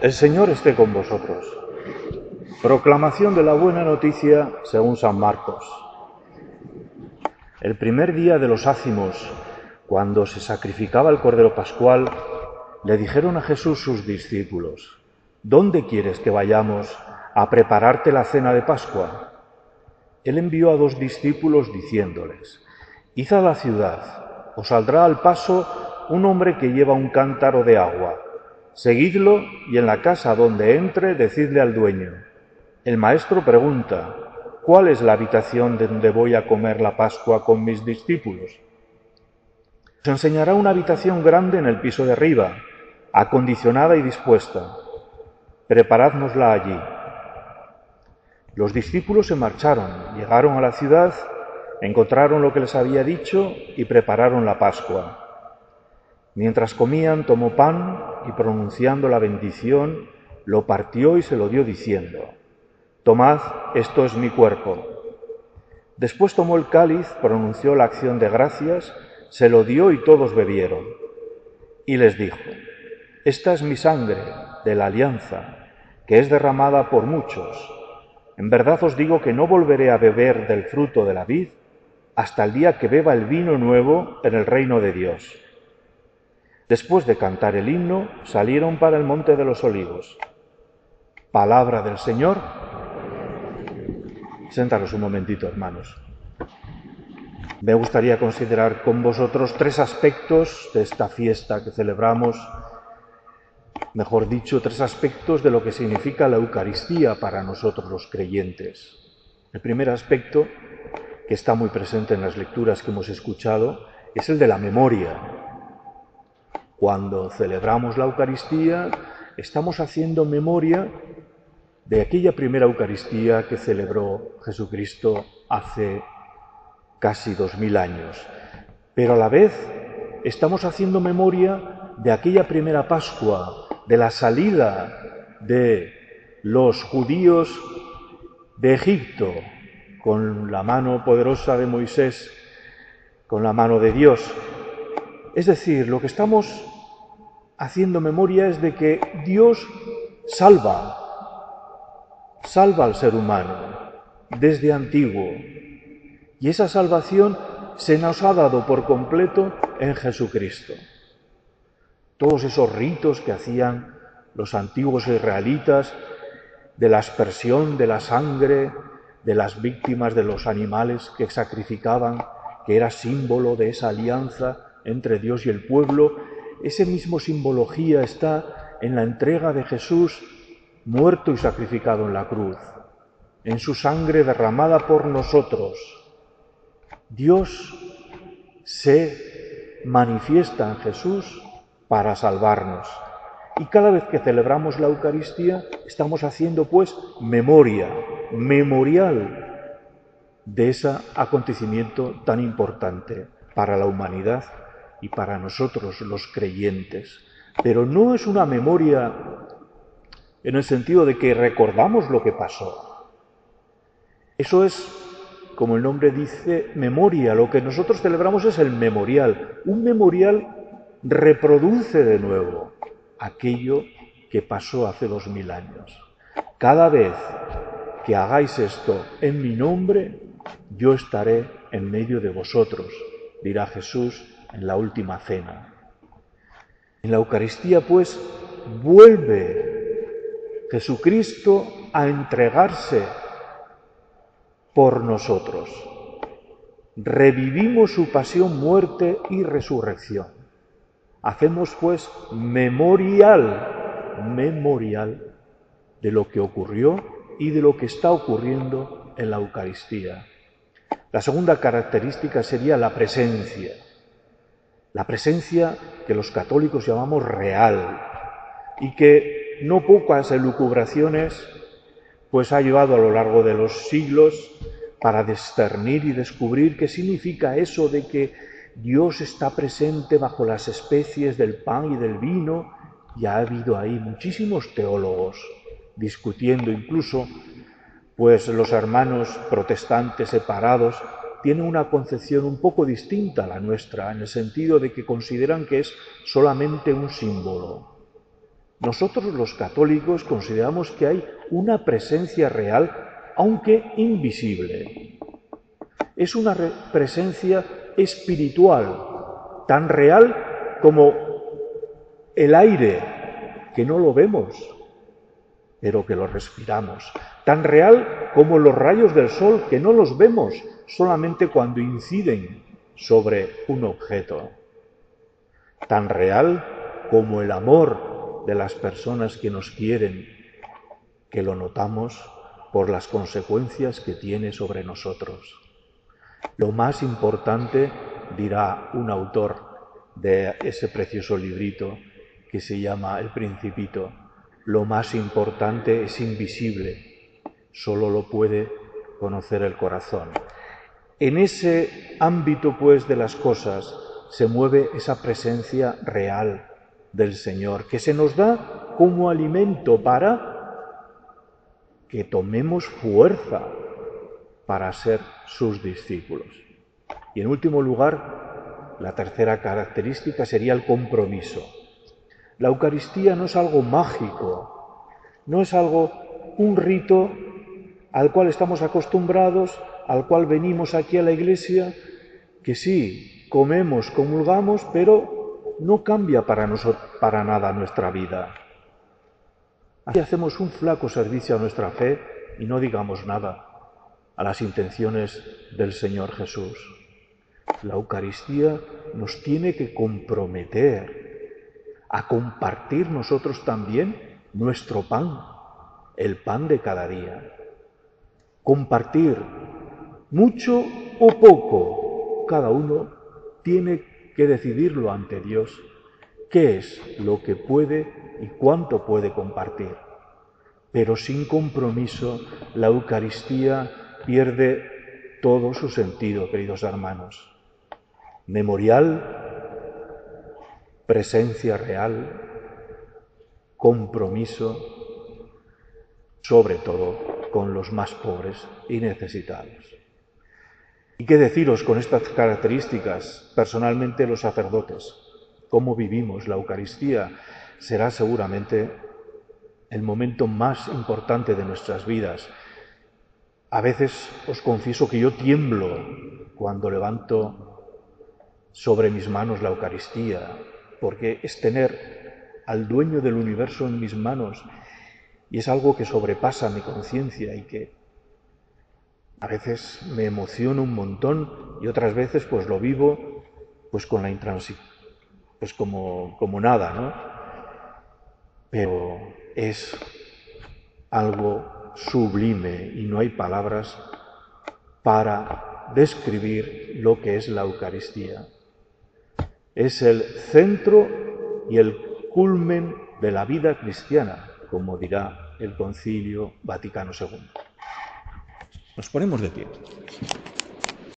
El Señor esté con vosotros. Proclamación de la buena noticia según San Marcos. El primer día de los ácimos, cuando se sacrificaba el Cordero Pascual, le dijeron a Jesús sus discípulos, ¿Dónde quieres que vayamos a prepararte la cena de Pascua? Él envió a dos discípulos diciéndoles, Id a la ciudad, os saldrá al paso un hombre que lleva un cántaro de agua Seguidlo y en la casa donde entre decidle al dueño. El maestro pregunta, ¿cuál es la habitación donde voy a comer la Pascua con mis discípulos? Se enseñará una habitación grande en el piso de arriba, acondicionada y dispuesta. Preparádnosla allí. Los discípulos se marcharon, llegaron a la ciudad, encontraron lo que les había dicho y prepararon la Pascua. Mientras comían, tomó pan y pronunciando la bendición, lo partió y se lo dio diciendo, Tomad, esto es mi cuerpo. Después tomó el cáliz, pronunció la acción de gracias, se lo dio y todos bebieron. Y les dijo, Esta es mi sangre de la alianza, que es derramada por muchos. En verdad os digo que no volveré a beber del fruto de la vid hasta el día que beba el vino nuevo en el reino de Dios. Después de cantar el himno, salieron para el monte de los olivos. Palabra del Señor. Séntanos un momentito, hermanos. Me gustaría considerar con vosotros tres aspectos de esta fiesta que celebramos, mejor dicho, tres aspectos de lo que significa la Eucaristía para nosotros los creyentes. El primer aspecto, que está muy presente en las lecturas que hemos escuchado, es el de la memoria, cuando celebramos la Eucaristía, estamos haciendo memoria de aquella primera Eucaristía que celebró Jesucristo hace casi dos mil años. Pero a la vez estamos haciendo memoria de aquella primera Pascua, de la salida de los judíos de Egipto con la mano poderosa de Moisés, con la mano de Dios. Es decir, lo que estamos haciendo memoria es de que Dios salva, salva al ser humano desde antiguo. Y esa salvación se nos ha dado por completo en Jesucristo. Todos esos ritos que hacían los antiguos israelitas de la aspersión de la sangre, de las víctimas de los animales que sacrificaban, que era símbolo de esa alianza entre Dios y el pueblo, ese mismo simbología está en la entrega de Jesús muerto y sacrificado en la cruz, en su sangre derramada por nosotros. Dios se manifiesta en Jesús para salvarnos. Y cada vez que celebramos la Eucaristía estamos haciendo pues memoria, memorial de ese acontecimiento tan importante para la humanidad y para nosotros los creyentes. Pero no es una memoria en el sentido de que recordamos lo que pasó. Eso es, como el nombre dice, memoria. Lo que nosotros celebramos es el memorial. Un memorial reproduce de nuevo aquello que pasó hace dos mil años. Cada vez que hagáis esto en mi nombre, yo estaré en medio de vosotros, dirá Jesús en la última cena. En la Eucaristía, pues, vuelve Jesucristo a entregarse por nosotros. Revivimos su pasión, muerte y resurrección. Hacemos, pues, memorial, memorial de lo que ocurrió y de lo que está ocurriendo en la Eucaristía. La segunda característica sería la presencia la presencia que los católicos llamamos real y que no pocas elucubraciones pues ha llevado a lo largo de los siglos para discernir y descubrir qué significa eso de que Dios está presente bajo las especies del pan y del vino y ha habido ahí muchísimos teólogos discutiendo incluso pues los hermanos protestantes separados tienen una concepción un poco distinta a la nuestra, en el sentido de que consideran que es solamente un símbolo. Nosotros los católicos consideramos que hay una presencia real, aunque invisible. Es una presencia espiritual, tan real como el aire, que no lo vemos, pero que lo respiramos, tan real como los rayos del sol, que no los vemos solamente cuando inciden sobre un objeto, tan real como el amor de las personas que nos quieren, que lo notamos por las consecuencias que tiene sobre nosotros. Lo más importante, dirá un autor de ese precioso librito que se llama El Principito, lo más importante es invisible, solo lo puede conocer el corazón. En ese ámbito, pues, de las cosas se mueve esa presencia real del Señor, que se nos da como alimento para que tomemos fuerza para ser sus discípulos. Y en último lugar, la tercera característica sería el compromiso. La Eucaristía no es algo mágico, no es algo, un rito al cual estamos acostumbrados, al cual venimos aquí a la iglesia, que sí, comemos, comulgamos, pero no cambia para, nosotros, para nada nuestra vida. Aquí hacemos un flaco servicio a nuestra fe y no digamos nada a las intenciones del Señor Jesús. La Eucaristía nos tiene que comprometer a compartir nosotros también nuestro pan, el pan de cada día. Compartir mucho o poco, cada uno tiene que decidirlo ante Dios, qué es lo que puede y cuánto puede compartir. Pero sin compromiso, la Eucaristía pierde todo su sentido, queridos hermanos. Memorial, presencia real, compromiso, sobre todo con los más pobres y necesitados. ¿Y qué deciros con estas características? Personalmente los sacerdotes, cómo vivimos la Eucaristía será seguramente el momento más importante de nuestras vidas. A veces os confieso que yo tiemblo cuando levanto sobre mis manos la Eucaristía, porque es tener al dueño del universo en mis manos y es algo que sobrepasa mi conciencia y que a veces me emociono un montón y otras veces pues lo vivo pues con la intransigencia, pues como, como nada, ¿no? Pero es algo sublime y no hay palabras para describir lo que es la Eucaristía. Es el centro y el culmen de la vida cristiana, como dirá el Concilio Vaticano II. Nos ponemos de pie.